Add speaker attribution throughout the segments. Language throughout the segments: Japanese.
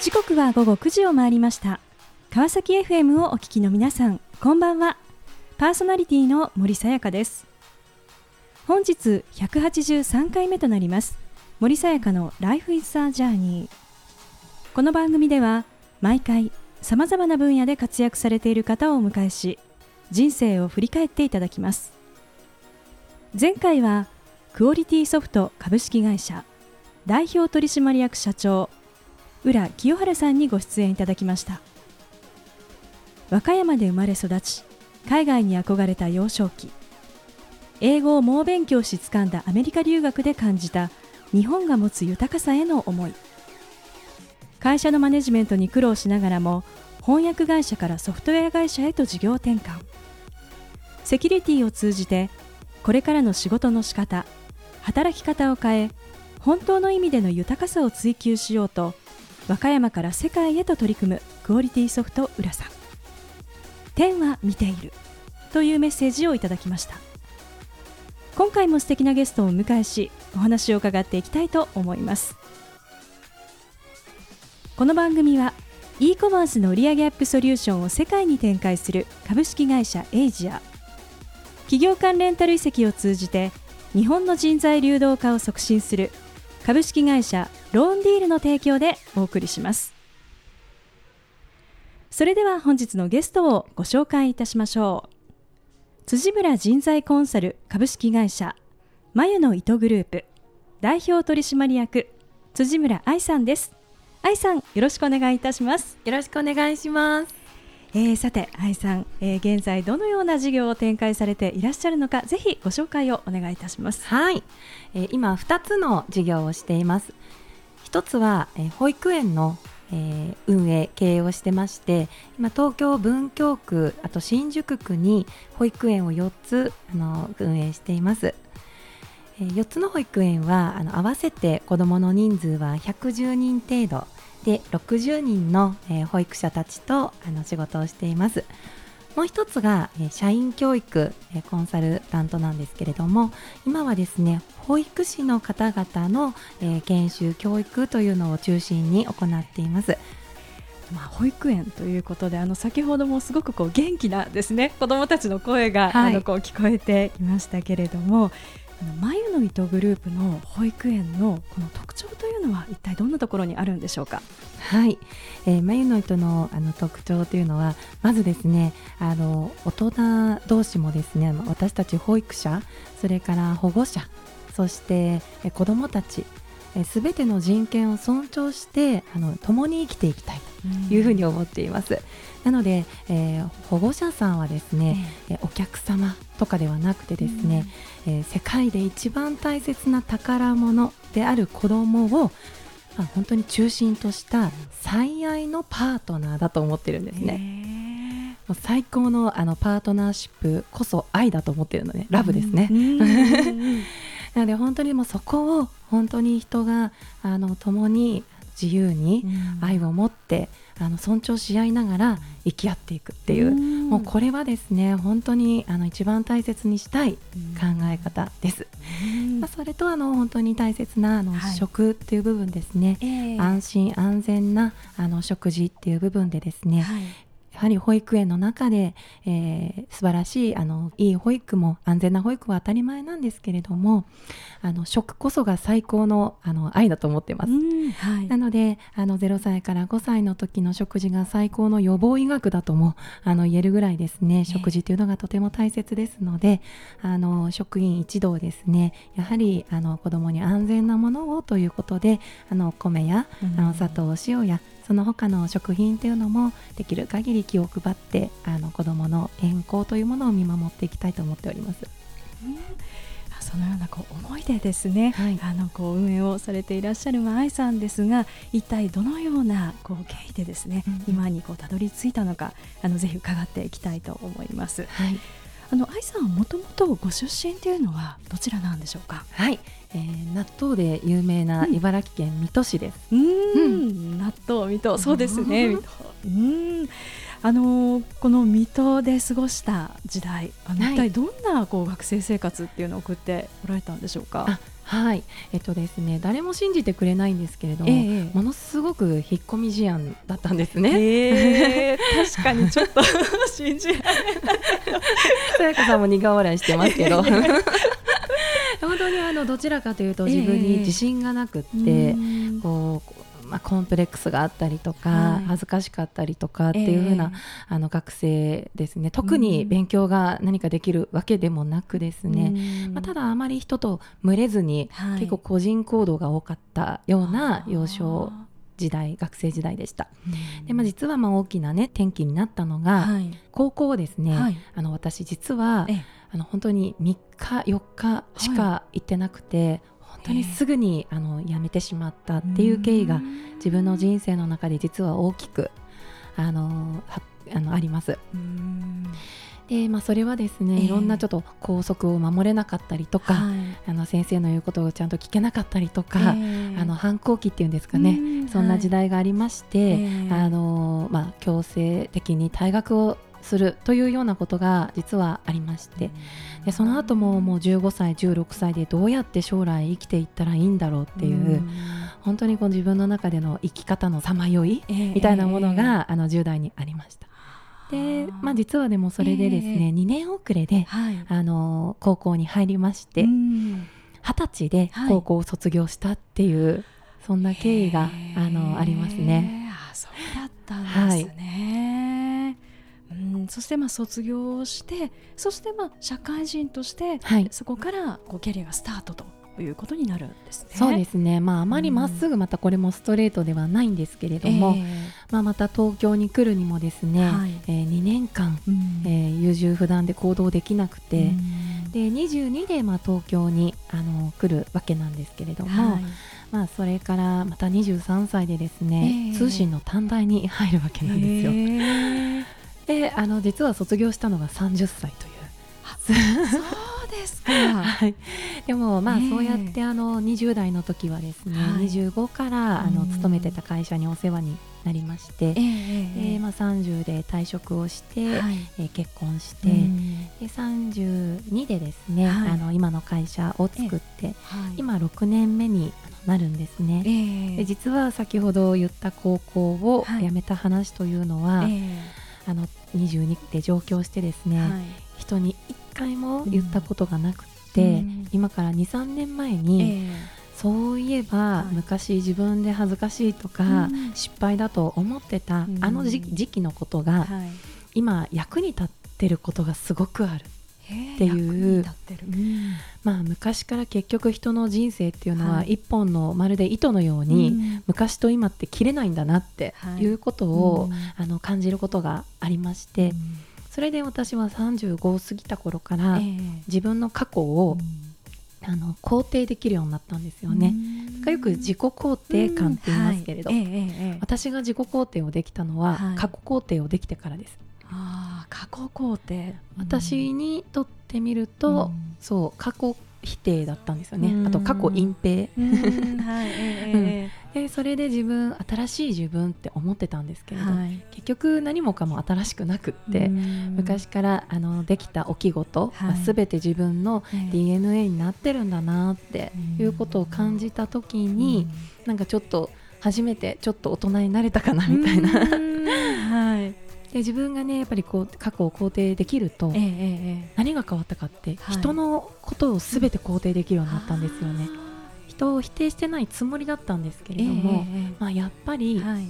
Speaker 1: 時刻は午後9時を回りました。川崎 FM をお聞きの皆さんこんばんは。パーソナリティの森さやかです。本日183回目となります森さやかの Life is a Journey この番組では毎回さまざまな分野で活躍されている方をお迎えし人生を振り返っていただきます。前回はクオリティソフト株式会社代表取締役社長浦清原さんにご出演いただきました。和歌山で生まれ育ち海外に憧れた幼少期。英語を猛勉強し掴んだアメリカ留学で感じた日本が持つ豊かさへの思い。会社のマネジメントに苦労しながらも翻訳会社からソフトウェア会社へと事業転換。セキュリティを通じてこれからの仕事の仕方働き方を変え本当の意味での豊かさを追求しようと和歌山から世界へと取り組むクオリティソフト浦さん。天は見ているというメッセージをいただきました。今回も素敵なゲストをお迎えしお話を伺っていきたいと思います。この番組は e コマースの売上アップソリューションを世界に展開する株式会社エイジア。企業間レンタル移籍を通じて日本の人材流動化を促進する株式会社ローンディールの提供でお送りします。それでは本日のゲストをご紹介いたしましょう。辻村人材コンサル株式会社眉の糸グループ代表取締役辻村愛さんです。愛さんよろしくお願いいたします。
Speaker 2: よろしくお願いします。
Speaker 1: えー、さて愛さん、えー、現在どのような事業を展開されていらっしゃるのかぜひご紹介をお願いいたします。
Speaker 2: はい、えー、今2つの事業をしています。一つは、えー、保育園のえー、運営経営をしてまして今東京文京区あと新宿区に保育園を4つあの運営しています、えー、4つの保育園はあの合わせて子どもの人数は110人程度。で60人の、えー、保育者たちとあの仕事をしています。もう一つが、えー、社員教育、えー、コンサルタントなんですけれども今はですね保育士の方々の、えー、研修教育というのを中心に行っています。
Speaker 1: まあ、保育園ということであの先ほどもすごくこう元気なですね子どもたちの声が、はい、あのこう聞こえていましたけれどもあの眉の糸グループの保育園のこの特徴というのは一体どんなところにあるんでしょうか？
Speaker 2: はい、えー、眉の糸のあの特徴というのはまずですねあの大人同士もですね私たち保育者それから保護者そしてえ子どもたちすべての人権を尊重してあの共に生きていきたいいうふうに思っています。なので、えー、保護者さんはですね、えー、お客様とかではなくてですね、えー、世界で一番大切な宝物である子供をまあ、本当に中心とした最愛のパートナーだと思ってるんですね。もう最高のあのパートナーシップこそ愛だと思ってるのでラブですね。なので本当にもうそこを本当に人があの共に自由に愛を持って、あの尊重し合いながら生き合っていくっていう、もうこれはですね本当にあの一番大切にしたい考え方です。まあ、それとあの本当に大切なあの、食っていう部分ですね、えー、安心安全なあの食事っていう部分でですね、はい、やはり保育園の中で、えー、素晴らしいあのいい保育も安全な保育は当たり前なんですけれどもあの食こそが最高のあの愛だと思ってます、はい、なのであの0歳から5歳の時の食事が最高の予防医学だともあの言えるぐらいですね。食事というのがとても大切ですので、あの職員一同ですね。やはりあの子どもに安全なものをということであの米や、あの砂糖塩やその他の食品というのもできる限り気を配ってあの子どもの健康というものを見守っていきたいと思っております。うん
Speaker 1: そのようなこう思いでですね、はい、あのこう運営をされていらっしゃる愛さんですが一体どのようなこう経緯でですね、うん、今にこうたどり着いたのかあのぜひ伺っていきたいと思います。はいあの愛さんはもともとご出身というのはどちらなんでしょうか？
Speaker 2: はい、えー、納豆で有名な茨城県水戸市です。
Speaker 1: うん、うん、納豆水戸そうですね。水戸。うん。あのこの水戸で過ごした時代、あの、はい、一体どんなこう学生生活っていうのを送っておられたんでしょうか？
Speaker 2: はいえっとですね誰も信じてくれないんですけれども、
Speaker 1: ええ
Speaker 2: ものすごく引っ込み思案だったんですね。
Speaker 1: えー、確かに ちょっと 信じられない。
Speaker 2: さやかさんも苦笑いしてますけど。本当にあのどちらかというと自分に自信がなくって、
Speaker 1: うん。
Speaker 2: こうまあ、コンプレックスがあったりとか、
Speaker 1: はい。
Speaker 2: 恥ずかしかったりとかっていう風な、あの学生ですね。特に勉強が何かできるわけでもなくですね、
Speaker 1: うん。
Speaker 2: まあ、ただあまり人と群れずに、
Speaker 1: はい。
Speaker 2: 結構個人行動が多かったような幼少
Speaker 1: あ
Speaker 2: 時代学生時代でした。
Speaker 1: ー
Speaker 2: でまあ、実はまあ大きなね転機になったのが、
Speaker 1: はい。
Speaker 2: 高校ですね、
Speaker 1: はい。
Speaker 2: あの私実は
Speaker 1: ええ。
Speaker 2: あの本当に3日4日しか行ってなくて、本当にすぐにあの辞めてしまったっていう経緯が自分の人生の中で実は大きくあのはあのあります。
Speaker 1: うん。
Speaker 2: で、まあ、それはですね、
Speaker 1: ええ。
Speaker 2: いろんなちょっと校則を守れなかったりとか、
Speaker 1: はい。
Speaker 2: あの先生の言うことをちゃんと聞けなかったりとか、
Speaker 1: ええ。
Speaker 2: あの反抗期っていうんですかね、
Speaker 1: うん
Speaker 2: そんな時代がありまして、
Speaker 1: ええ。
Speaker 2: あのまあ、強制的に退学をするというようなことが実はありましてでその後ももう15歳16歳でどうやって将来生きていったらいいんだろうっていう、本当にこう自分の中での生き方のさまよいみ
Speaker 1: み
Speaker 2: たいなものが、あの10代にありました。で、まあ、実はでもそれでですね、
Speaker 1: ええ
Speaker 2: 2年遅れで
Speaker 1: はい。
Speaker 2: あの高校に入りまして
Speaker 1: うん。
Speaker 2: 二十歳で
Speaker 1: はい。
Speaker 2: 高校を卒業したっていう、そんな経緯があのありますね。
Speaker 1: あそうだったんですね、うん、そしてまあ卒業してそしてまあ社会人として
Speaker 2: はい。
Speaker 1: そこからこうキャリアがスタートということになるんですね。
Speaker 2: そうですね、まあ、あまりまっすぐまたこれもストレートではないんですけれども、
Speaker 1: え
Speaker 2: まあ、また東京に来るにもですね、
Speaker 1: はい。
Speaker 2: えー2年間、
Speaker 1: えうん。
Speaker 2: えー優柔不断で行動できなくて、
Speaker 1: うん。
Speaker 2: で22でまあ東京にあの来るわけなんですけれども、
Speaker 1: はい。
Speaker 2: まあ、それからまた23歳でですね、
Speaker 1: ええ。
Speaker 2: 通信の短大に入るわけなんですよ。
Speaker 1: へえ
Speaker 2: であの実は卒業したのが30歳という。
Speaker 1: そうですか。
Speaker 2: はい、でもまあ
Speaker 1: ええ。
Speaker 2: そうやってあの20代の時はですね、
Speaker 1: はい。
Speaker 2: 25からあの
Speaker 1: うん
Speaker 2: 勤めてた会社にお世話になりまして、
Speaker 1: ええ
Speaker 2: で
Speaker 1: え。え
Speaker 2: まあ、30で退職をして、
Speaker 1: はい。
Speaker 2: えー結婚して、
Speaker 1: うん。
Speaker 2: で32でですね、
Speaker 1: はい。
Speaker 2: あの今の会社を作って、
Speaker 1: はい。
Speaker 2: 今6年目になるんですね。
Speaker 1: ええ。
Speaker 2: で実は先ほど言った高校を
Speaker 1: はい。
Speaker 2: 辞めた話というのは、
Speaker 1: え。
Speaker 2: あの22で上京してですね、
Speaker 1: えはい。
Speaker 2: 人に一回も言ったことがなくって、
Speaker 1: うん。
Speaker 2: 今から23年前に、
Speaker 1: ええ。
Speaker 2: そういえば、
Speaker 1: はい。
Speaker 2: 昔自分で恥ずかしいとか、
Speaker 1: うん。
Speaker 2: 失敗だと思ってた、
Speaker 1: うん。
Speaker 2: あの時時期のことが、
Speaker 1: はい。
Speaker 2: 今役に立ってることがすごくある。っていう。まあ昔から結局人の人生っていうのは
Speaker 1: はい。
Speaker 2: 一本のまるで糸のように、
Speaker 1: うん。
Speaker 2: 昔と今って切れないんだなって
Speaker 1: はい。
Speaker 2: いうことを、
Speaker 1: うん。
Speaker 2: あの感じることがありまして、それで私は35を過ぎた頃から、
Speaker 1: ええ。
Speaker 2: 自分の過去を、あの肯定できるようになったんですよね。
Speaker 1: うん。
Speaker 2: よく自己肯定感って言いますけれど、私が自己肯定をできたのは、
Speaker 1: はい。
Speaker 2: 過去肯定をできてからです。
Speaker 1: ああ過去肯定
Speaker 2: 私にとってみると、
Speaker 1: うん。
Speaker 2: そう過去否定だったんですよね、
Speaker 1: うん。
Speaker 2: あと過去隠蔽、でそれで自分新しい自分って思ってたんですけれど、
Speaker 1: はい。
Speaker 2: 結局何もかも新しくなくって、
Speaker 1: うん。
Speaker 2: 昔からあのできた起き事、
Speaker 1: はい。
Speaker 2: まあ、全て自分の
Speaker 1: ええ。
Speaker 2: DNA になってるんだなって
Speaker 1: うん。
Speaker 2: いうことを感じた時に、なんかちょっと初めてちょっと大人になれたかなみたいな、
Speaker 1: うんはい
Speaker 2: で自分がねやっぱりこう過去を肯定できると、
Speaker 1: ええええ
Speaker 2: 何が変わったかって、
Speaker 1: はい。
Speaker 2: 人のことを全て肯定できるようになったんですよね。人を否定してないつもりだったんですけれども、まあ、やっぱ
Speaker 1: え
Speaker 2: り
Speaker 1: はい。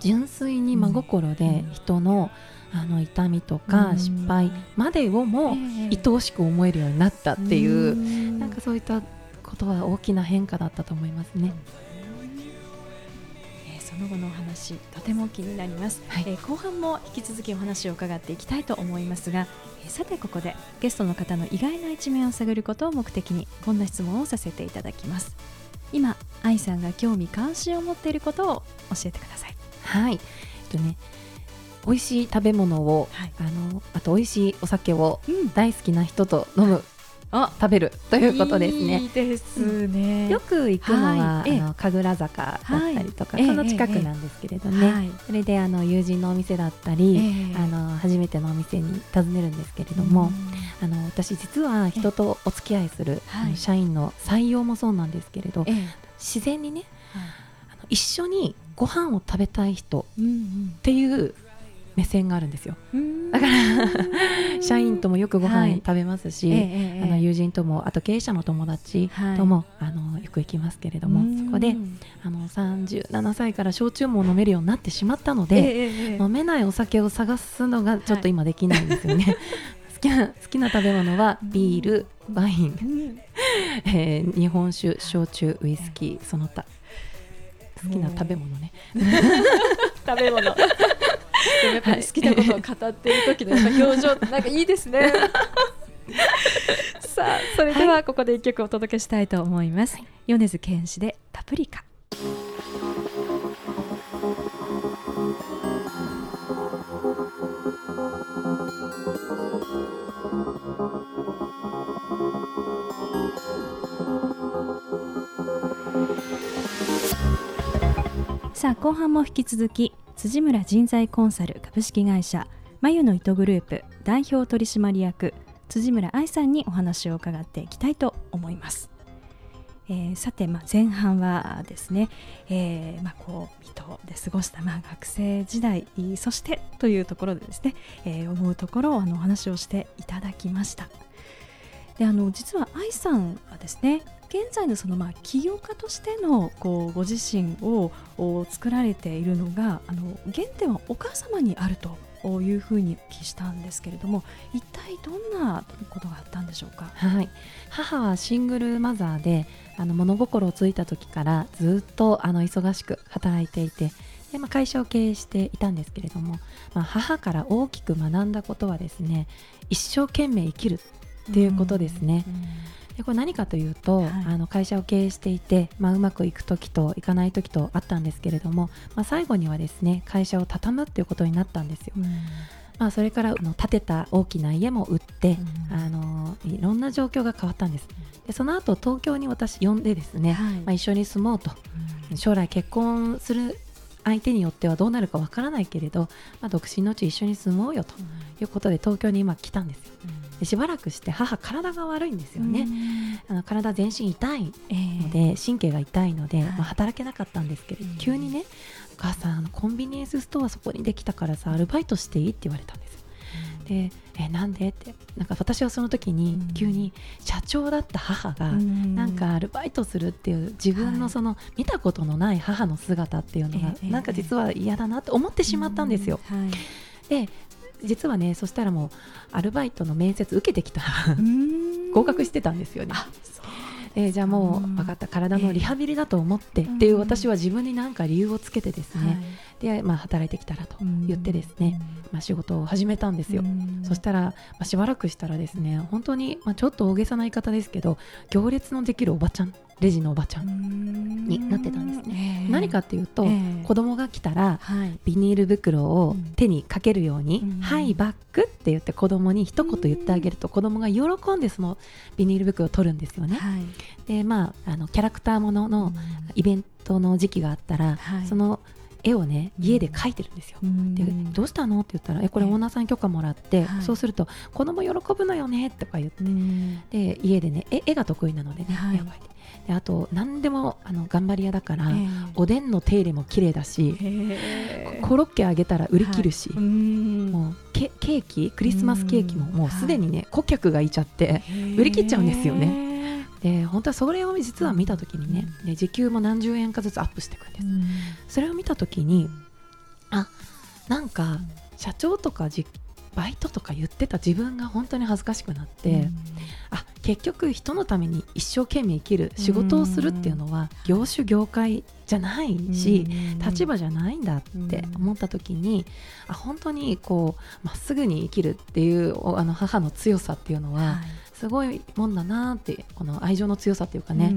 Speaker 2: 純粋に真心で
Speaker 1: うん。
Speaker 2: 人のあの痛みとか
Speaker 1: うん。
Speaker 2: 失敗までをも
Speaker 1: ええ
Speaker 2: 愛おしく思えるようになったっていう、
Speaker 1: ん。
Speaker 2: なんかそういったことは大きな変化だったと思いますね。
Speaker 1: えーその後のお話とても気になります、
Speaker 2: はい。
Speaker 1: えー後半も引き続きお話を伺っていきたいと思いますが、えーさてここでゲストの方の意外な一面を探ることを目的にこんな質問をさせていただきます。今愛さんが興味関心を持っていることを教えてください。
Speaker 2: はい、えっとね美味しい食べ物を、
Speaker 1: はい。
Speaker 2: あのあと美味しいお酒を
Speaker 1: うん。
Speaker 2: 大好きな人と飲む食べるということですね。
Speaker 1: いいですね。
Speaker 2: よく行くのは、
Speaker 1: はい。ええ。
Speaker 2: あの神楽坂だったりとか、
Speaker 1: はい。
Speaker 2: その近くなんですけれどね、
Speaker 1: はい。
Speaker 2: それであの友人のお店だったり、
Speaker 1: ええ。
Speaker 2: あの初めてのお店に訪ねるんですけれども、あの私実は人とお付き合いする、社員の採用もそうなんですけれど、
Speaker 1: ええ。
Speaker 2: 自然にねあの一緒にご飯を食べたい人
Speaker 1: うん。
Speaker 2: っていう目線があるんですよ。
Speaker 1: うん。
Speaker 2: だから 社員ともよくご
Speaker 1: はい。
Speaker 2: 飯食べますし、
Speaker 1: ええええ
Speaker 2: あの友人ともあと経営者の友達とも、あのよく行きますけれどもそこであの37歳から焼酎も飲めるようになってしまったので、
Speaker 1: で
Speaker 2: 飲めないお酒を探すのがちょっと今できないんですよね。好きな好きな食べ物はビール、ワイン、えー日本酒、焼酎、ウイスキーその他。好きな食べ物ね。
Speaker 1: 食べ物。でもやっぱり好きなことを語っている時の表情ってなんかいいですね。さあそれではここで一曲お届けしたいと思います。米津玄師でパプリカ。さあ後半も引き続き辻村人材コンサル株式会社眉の糸グループ代表取締役辻村愛さんにお話を伺っていきたいと思います。えーさて、まあ、前半はですね、えーまあ、こう水戸で過ごした、まあ、学生時代そしてというところでですね、えー思うところをあのお話をしていただきました。であの実は愛さんはですね現在のそのまあ起業家としてのこうご自身をお作られているのがあの原点はお母様にあるというふうにお聞きしたんですけれども一体どんなことがあったんでしょうか？
Speaker 2: はい、母はシングルマザーであの物心をついた時からずっとあの忙しく働いていてで、まあ、会社を経営していたんですけれども、まあ、母から大きく学んだことはですね一生懸命生きるっていうことですね。でこれ何かというと、
Speaker 1: はい。
Speaker 2: あの会社を経営していて、まあ、うまくいく時といかない時とあったんですけれども、まあ、最後にはですね会社を畳むっていうことになったんですよ。
Speaker 1: うん。
Speaker 2: まあ、それからあの建てた大きな家も売って、
Speaker 1: うん。
Speaker 2: あのいろんな状況が変わったんです。でその後東京に私呼んでですね、
Speaker 1: はい。
Speaker 2: まあ、一緒に住もうと。将来結婚する相手によってはどうなるかわからないけれど、まあ、独身のうち一緒に住もうよということで東京に今来たんですよ。でしばらくして母体が悪いんですよね、あの体全身痛い
Speaker 1: えー
Speaker 2: ので神経が痛いので、
Speaker 1: はい。
Speaker 2: まあ、働けなかったんですけれど、
Speaker 1: うん。
Speaker 2: 急にねお母さんあのコンビニエンスストアそこにできたからさアルバイトしていいって言われたんですよ。でえなんで？ってなんか私はその時に
Speaker 1: うん。
Speaker 2: 急に社長だった母が、
Speaker 1: うん。
Speaker 2: なんかアルバイトするっていう自分
Speaker 1: はい。
Speaker 2: のその見たことのない母の姿っていうのが
Speaker 1: ええ
Speaker 2: なんか実は嫌だなって思ってしまったんですよ。
Speaker 1: はい。
Speaker 2: で実はねそしたらもうアルバイトの面接受けてきた。合格してたんですよね。えーじゃあも
Speaker 1: う
Speaker 2: 分かった。体のリハビリだと思って。
Speaker 1: ええ
Speaker 2: っていう私は自分に何か理由をつけてですね、
Speaker 1: はい。
Speaker 2: で、まあ、働いてきたらと
Speaker 1: うん
Speaker 2: 言ってですね、まあ、仕事を始めたんですよ。
Speaker 1: うん。
Speaker 2: そしたら、まあ、しばらくしたらですね本当に、まあ、ちょっと大げさな言い方ですけど行列のできるおばちゃんレジのおばちゃん、になってたんです
Speaker 1: ね。
Speaker 2: 何かっていうと、
Speaker 1: ええ。
Speaker 2: 子供が来たら
Speaker 1: はい。
Speaker 2: ビニール袋を手にかけるように
Speaker 1: うん「
Speaker 2: はいバック」って言って子供に一言言ってあげると子供が喜んでそのビニール袋を取るんですよね。
Speaker 1: はい。
Speaker 2: でまああのキャラクターもののイベントの時期があったら、
Speaker 1: はい。
Speaker 2: その絵をね家で描いてるんですよ。
Speaker 1: うん。
Speaker 2: でどうしたのって言ったらえこれオーナーさんに許可もらって、
Speaker 1: はい。
Speaker 2: そうすると子供喜ぶのよねとか言って。
Speaker 1: うん。
Speaker 2: で家でね絵絵が得意なのでね、
Speaker 1: はい。
Speaker 2: 絵を描いてであと何でもあの頑張り屋だから、
Speaker 1: ええ。
Speaker 2: おでんの手入れも綺麗だし、
Speaker 1: へえ。
Speaker 2: コロッケあげたら売り切るし、
Speaker 1: はい。うん。
Speaker 2: もうケケーキクリスマスケーキも
Speaker 1: うん。
Speaker 2: もうすでにね、顧客がいちゃって売り切っちゃうんですよね。で本当はそれを実は見た時にね、で時給も何十円かずつアップしていくんです、
Speaker 1: うん。
Speaker 2: それを見た時にあなんか社長とかじバイトとか言ってた自分が本当に恥ずかしくなって、あ結局人のために一生懸命生きる仕事をするっていうのは業種業界じゃないし、立場じゃないんだって思った時に、あ本当にこうまっすぐに生きるっていうおあの母の強さっていうのは、すごいもんだなってこの愛情の強さっていうかね、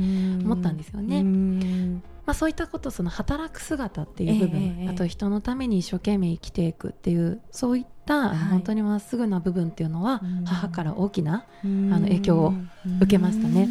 Speaker 2: 思ったんですよね。
Speaker 1: ね
Speaker 2: まあ、そういったことその働く姿っていう部分、
Speaker 1: ええええ。
Speaker 2: あと人のために一生懸命生きていくっていうそういった、はい、本当にまっすぐな部分っていうのは、母から大きなあの影響を受けましたね。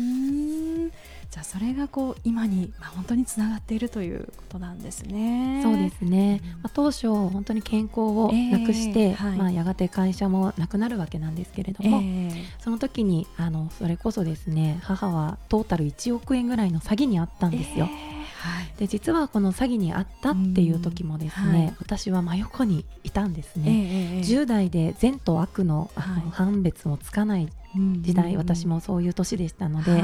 Speaker 1: じゃあそれがこう今に、まあ、本当につながっているということなんですね。
Speaker 2: そうですね、まあ、当初本当に健康をなくして、えーはい、まあ、やがて会社もなくなるわけなんですけれども、えー、その時にあのそれこそですね母はトータル1億円ぐらいの詐欺にあったんですよ。えーはい、で実はこの詐欺にあったっていう時もですね、はい、私は真横にいたんですね、えー、10代で善と悪のあの判別もつかない時代、うん、私もそういう年でしたので、はい、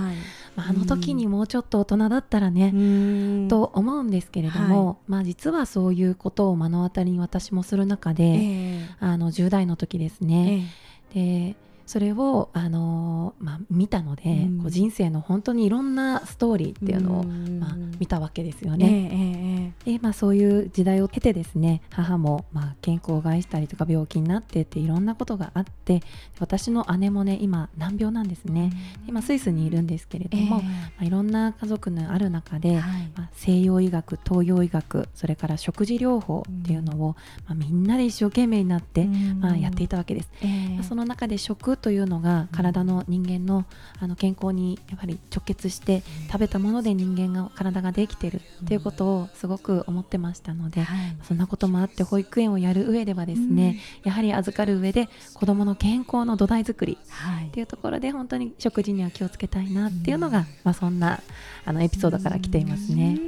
Speaker 2: まあ、あの時にもうちょっと大人だったらね、うん、と思うんですけれども、はい、まあ、実はそういうことを目の当たりに私もする中で、えー、あの10代の時ですね、えー、でそれを、あのー、まあ、見たので、うん、こう人生の本当にいろんなストーリーっていうのを、まあ、見たわけですよね。えー、でまあ、そういう時代を経てですね母も、まあ、健康を害したりとか病気になってっていろんなことがあって私の姉もね今難病なんですね、うん、今スイスにいるんですけれども、えー、まあ、いろんな家族のある中で、はい、まあ、西洋医学東洋医学それから食事療法っていうのを、まあ、みんなで一生懸命になって、まあ、やっていたわけです。えー、その中で食というのが体の人間のあの健康にやはり直結して食べたもので人間が体ができてるっていうことをすごく思ってましたので、そんなこともあって保育園をやる上ではですね、やはり預かる上で子どもの健康の土台作りっていうところで本当に食事には気をつけたいなっていうのが、まあ、そんなあのエピソードから来ていますね。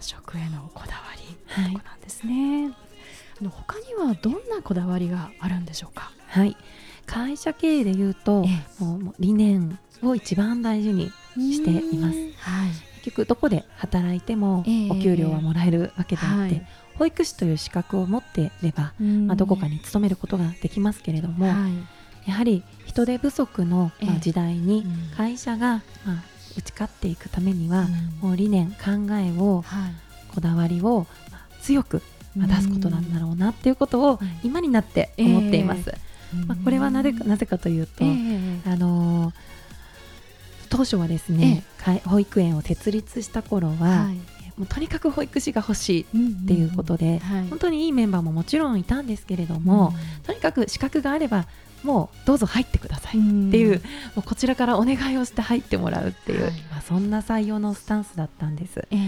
Speaker 1: 食へのこだわりといなんですね。はい。あの他にはどんなこだわりがあるんでしょうか？
Speaker 2: はい、会社経営でいうと、ええ、もう理念を一番大事にしています。はい、結局どこで働いてもお給料はもらえるわけであって、はい、保育士という資格を持っていれば、まあ、どこかに勤めることができますけれども、はい、やはり人手不足の時代に会社が、まあ、打ち勝っていくためには、もう理念考えを、こだわりを、まあ、強く出すことなんだろうなっていうことを今になって思っています。えーまあ、これはなぜかなぜかというと、えー、あの当初はですね、えー、保育園を設立した頃は、はい、もうとにかく保育士が欲しいっていうことで、うんうんはい、本当にいいメンバーももちろんいたんですけれども、うん、とにかく資格があればもうどうぞ入ってくださいっていう、うん、もうこちらからお願いをして入ってもらうっていう、はい、まあ、そんな採用のスタンスだったんです。えー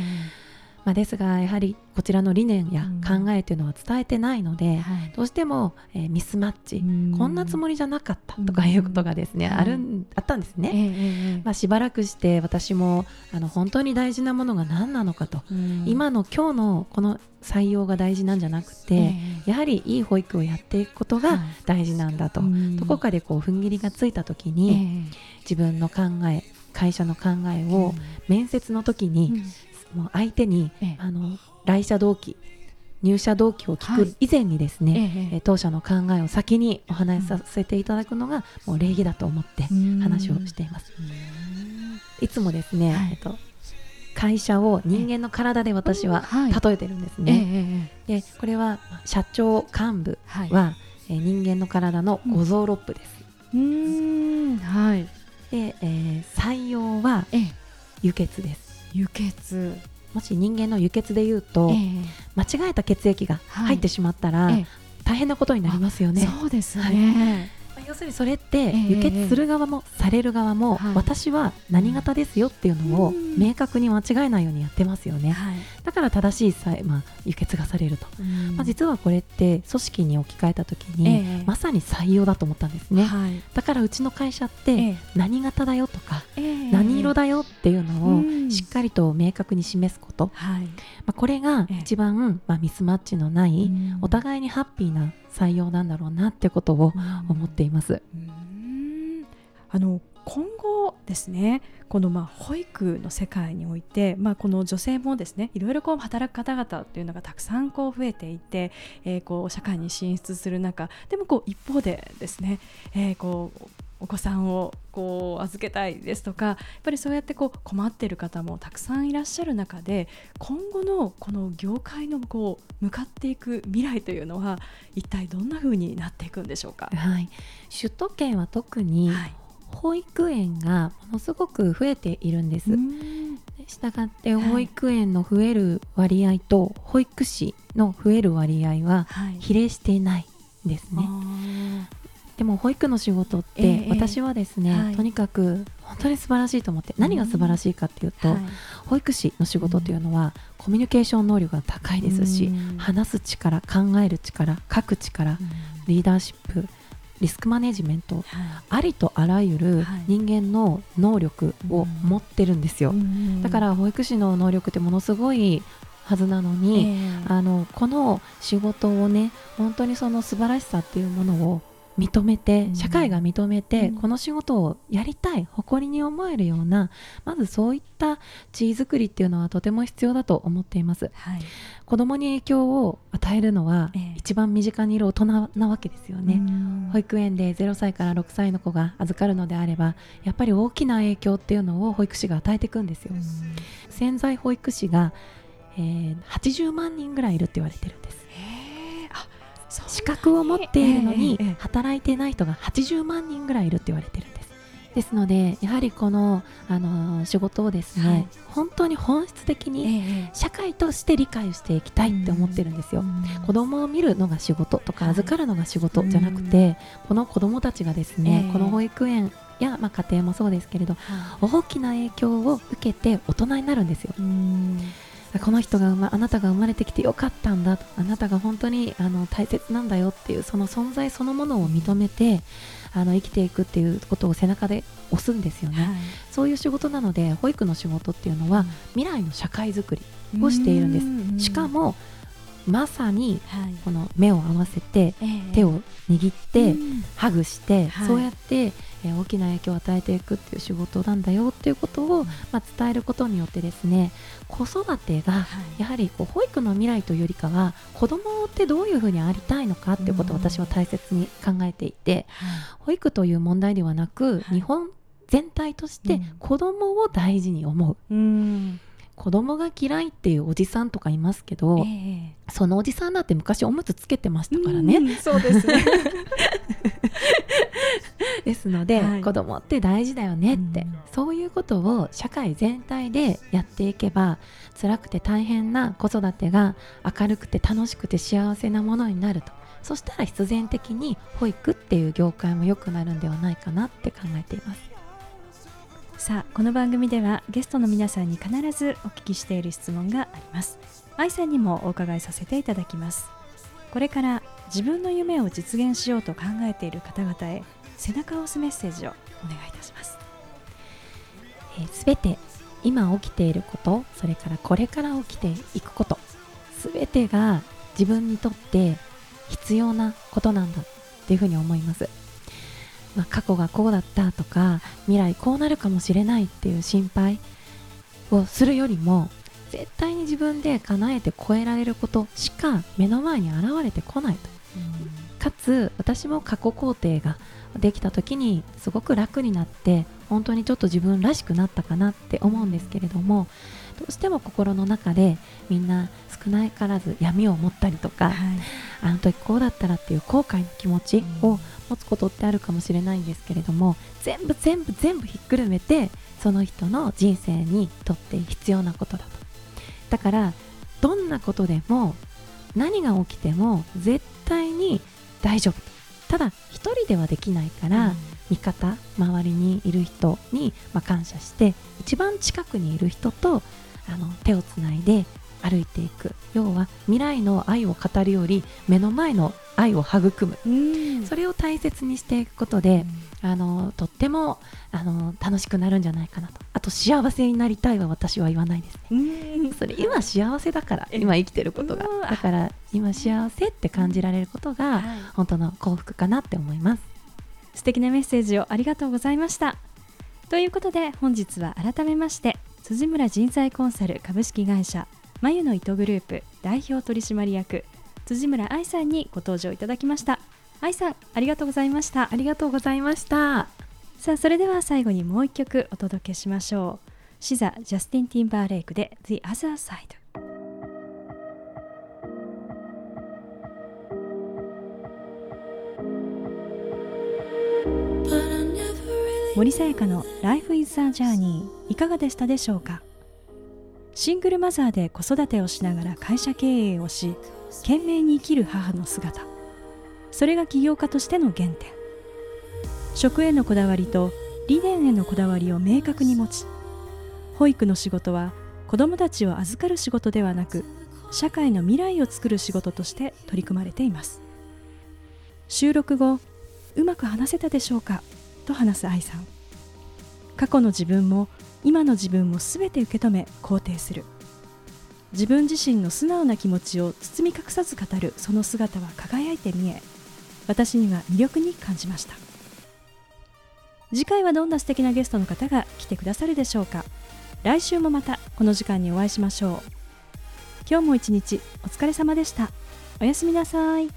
Speaker 2: まあ、ですがやはりこちらの理念や考えというのは伝えてないので、うんはい、どうしても、えー、ミスマッチ、うん、こんなつもりじゃなかったとかいうことがですね、うん、あるあったんですね、えー、まあ、しばらくして私もあの本当に大事なものが何なのかと、今の今日のこの採用が大事なんじゃなくて、えー、やはりいい保育をやっていくことが大事なんだと、はい、どこかでこう踏ん切りがついた時に、えー、自分の考え会社の考えを面接の時にもう相手に、ええ、あの来社動機入社動機を聞く以前にですね、はい、え当社の考えを先にお話しさせていただくのが、もう礼儀だと思って話をしています。いつもですね、はい、えっと会社を人間の体で私は例えてるんですね。でこれは社長幹部は、え人間の体の五臓六腑です。はい、で、えー、採用は輸血です。
Speaker 1: 輸血
Speaker 2: もし人間の輸血でいうと、えー、間違えた血液が入ってしまったら、はい、大変なことになりますよね。
Speaker 1: そうですね、
Speaker 2: はい要するにそれって輸血する側もされる側も私は何型ですよっていうのを明確に間違えないようにやってますよね、だから正しいさ、まあ、輸血がされると、まあ、実はこれって組織に置き換えた時に、まさに採用だと思ったんですね、だからうちの会社って何型だよとか、何色だよっていうのをしっかりと明確に示すこと、まあ、これが一番、まあ、ミスマッチのないお互いにハッピーな採用なんだろうなってことを思っています。
Speaker 1: あの今後ですねこのまあ保育の世界において、まあ、この女性もですねいろいろこう働く方々っていうのがたくさんこう増えていて、えー、こう社会に進出する中でもこう一方でですね、えー、こうお子さんをこう預けたいですとかやっぱりそうやってこう困っている方もたくさんいらっしゃる中で今後のこの業界のこう向かっていく未来というのは一体どんなふうになっていくんでしょうか、
Speaker 2: はい、首都圏は特に、保育園がものすごく増えているんです。したがって保育園の増える割合と保育士の増える割合は比例していないですね。でも保育の仕事って、えー、私はですね、はい、とにかく本当に素晴らしいと思って何が素晴らしいかっていうと、はい、保育士の仕事というのは、うん、コミュニケーション能力が高いですし、うん、話す力考える力書く力、うん、リーダーシップリスクマネジメント、はい、ありとあらゆる人間の能力を持ってるんですよ、だから保育士の能力ってものすごいはずなのに、えー、あのこの仕事をね本当にその素晴らしさっていうものを認めて社会が認めて、この仕事をやりたい誇りに思えるようなまずそういった地位づくりっていうのはとても必要だと思っています、はい、子供に影響を与えるのは、一番身近にいる大人なわけですよね。保育園で0歳から6歳の子が預かるのであればやっぱり大きな影響っていうのを保育士が与えていくんですよ。潜在保育士が、えー、80万人ぐらいいるって言われてる資格を持っているのに働いてない人が80万人ぐらいいるって言われてるんです。ですのでやはりこのあの仕事をですね、はい、本当に本質的に社会として理解していきたいって思ってるんですよ。子供を見るのが仕事とか預かるのが仕事じゃなくて、この子供たちがですね、この保育園や、まあ、家庭もそうですけれど、大きな影響を受けて大人になるんですよ。この人が、ま、あなたが生まれてきてよかったんだ。あなたが本当にあの大切なんだよっていうその存在そのものを認めてあの生きていくっていうことを背中で押すんですよね、はい、そういう仕事なので保育の仕事っていうのは、未来の社会づくりをしているんです。しかもまさにこの目を合わせて、手を握って、ハグして、そうやって、え大きな影響を与えていくっていう仕事なんだよっていうことを、まあ、伝えることによってですね子育てがやはりこう保育の未来というよりかは子供ってどういうふうにありたいのかっていうことを私は大切に考えていて、保育という問題ではなく、日本全体として子供を大事に思う。うん子供が嫌いっていうおじさんとかいますけど、えー、そのおじさんだって昔おむつつけてましたからね。
Speaker 1: そうですね。
Speaker 2: ですので、はい、子供って大事だよねって、そういうことを社会全体でやっていけば辛くて大変な子育てが明るくて楽しくて幸せなものになると。そしたら必然的に保育っていう業界も良くなるんではないかなって考えています。
Speaker 1: さあこの番組ではゲストの皆さんに必ずお聞きしている質問があります。愛さんにもお伺いさせていただきます。これから自分の夢を実現しようと考えている方々へ背中を押すメッセージをお願いいたします。
Speaker 2: すべ、えー、て今起きていることそれからこれから起きていくことすべてが自分にとって必要なことなんだっていうふうに思います。まあ、過去がこうだったとか未来こうなるかもしれないっていう心配をするよりも絶対に自分で叶えて超えられることしか目の前に現れてこないと、かつ私も過去肯定ができた時にすごく楽になって本当にちょっと自分らしくなったかなって思うんですけれどもどうしても心の中でみんな少ないからず闇を持ったりとか、はい、あの時こうだったらっていう後悔の気持ちを持つことってあるかもしれないんですけれども全部全部全部ひっくるめてその人の人生にとって必要なことだと。だからどんなことでも何が起きても絶対に大丈夫ただ一人ではできないから、うん、味方周りにいる人に、まあ、感謝して一番近くにいる人とあの手をつないで歩いていく。要は未来の愛を語るより目の前の愛を育む。それを大切にしていくことであのとってもあの楽しくなるんじゃないかなと。あと幸せになりたいは私は言わないですね。それ今幸せだから今生きてることが。だから今幸せって感じられることが本当の幸福かなって思います
Speaker 1: 素敵なメッセージをありがとうございました。ということで本日は改めまして辻村人材コンサル株式会社眉の糸グループ代表取締役辻村愛さんにご登場いただきました。愛さんありがとうございました。
Speaker 2: ありがとうございました。
Speaker 1: さあそれでは最後にもう一曲お届けしましょう。シザ・ジャスティン・ティンバーレイクで The Other Side 森さやかの Life is a Journey いかがでしたでしょうか？シングルマザーで子育てをしながら会社経営をし懸命に生きる母の姿。それが起業家としての原点。食へのこだわりと理念へのこだわりを明確に持ち保育の仕事は子どもたちを預かる仕事ではなく社会の未来を作る仕事として取り組まれています。収録後うまく話せたでしょうか？と話す愛さん。過去の自分も今の自分も全て受け止め肯定する。自分自身の素直な気持ちを包み隠さず語るその姿は輝いて見え私には魅力に感じました。次回はどんな素敵なゲストの方が来てくださるでしょうか。来週もまたこの時間にお会いしましょう。今日も一日お疲れ様でした。おやすみなさい。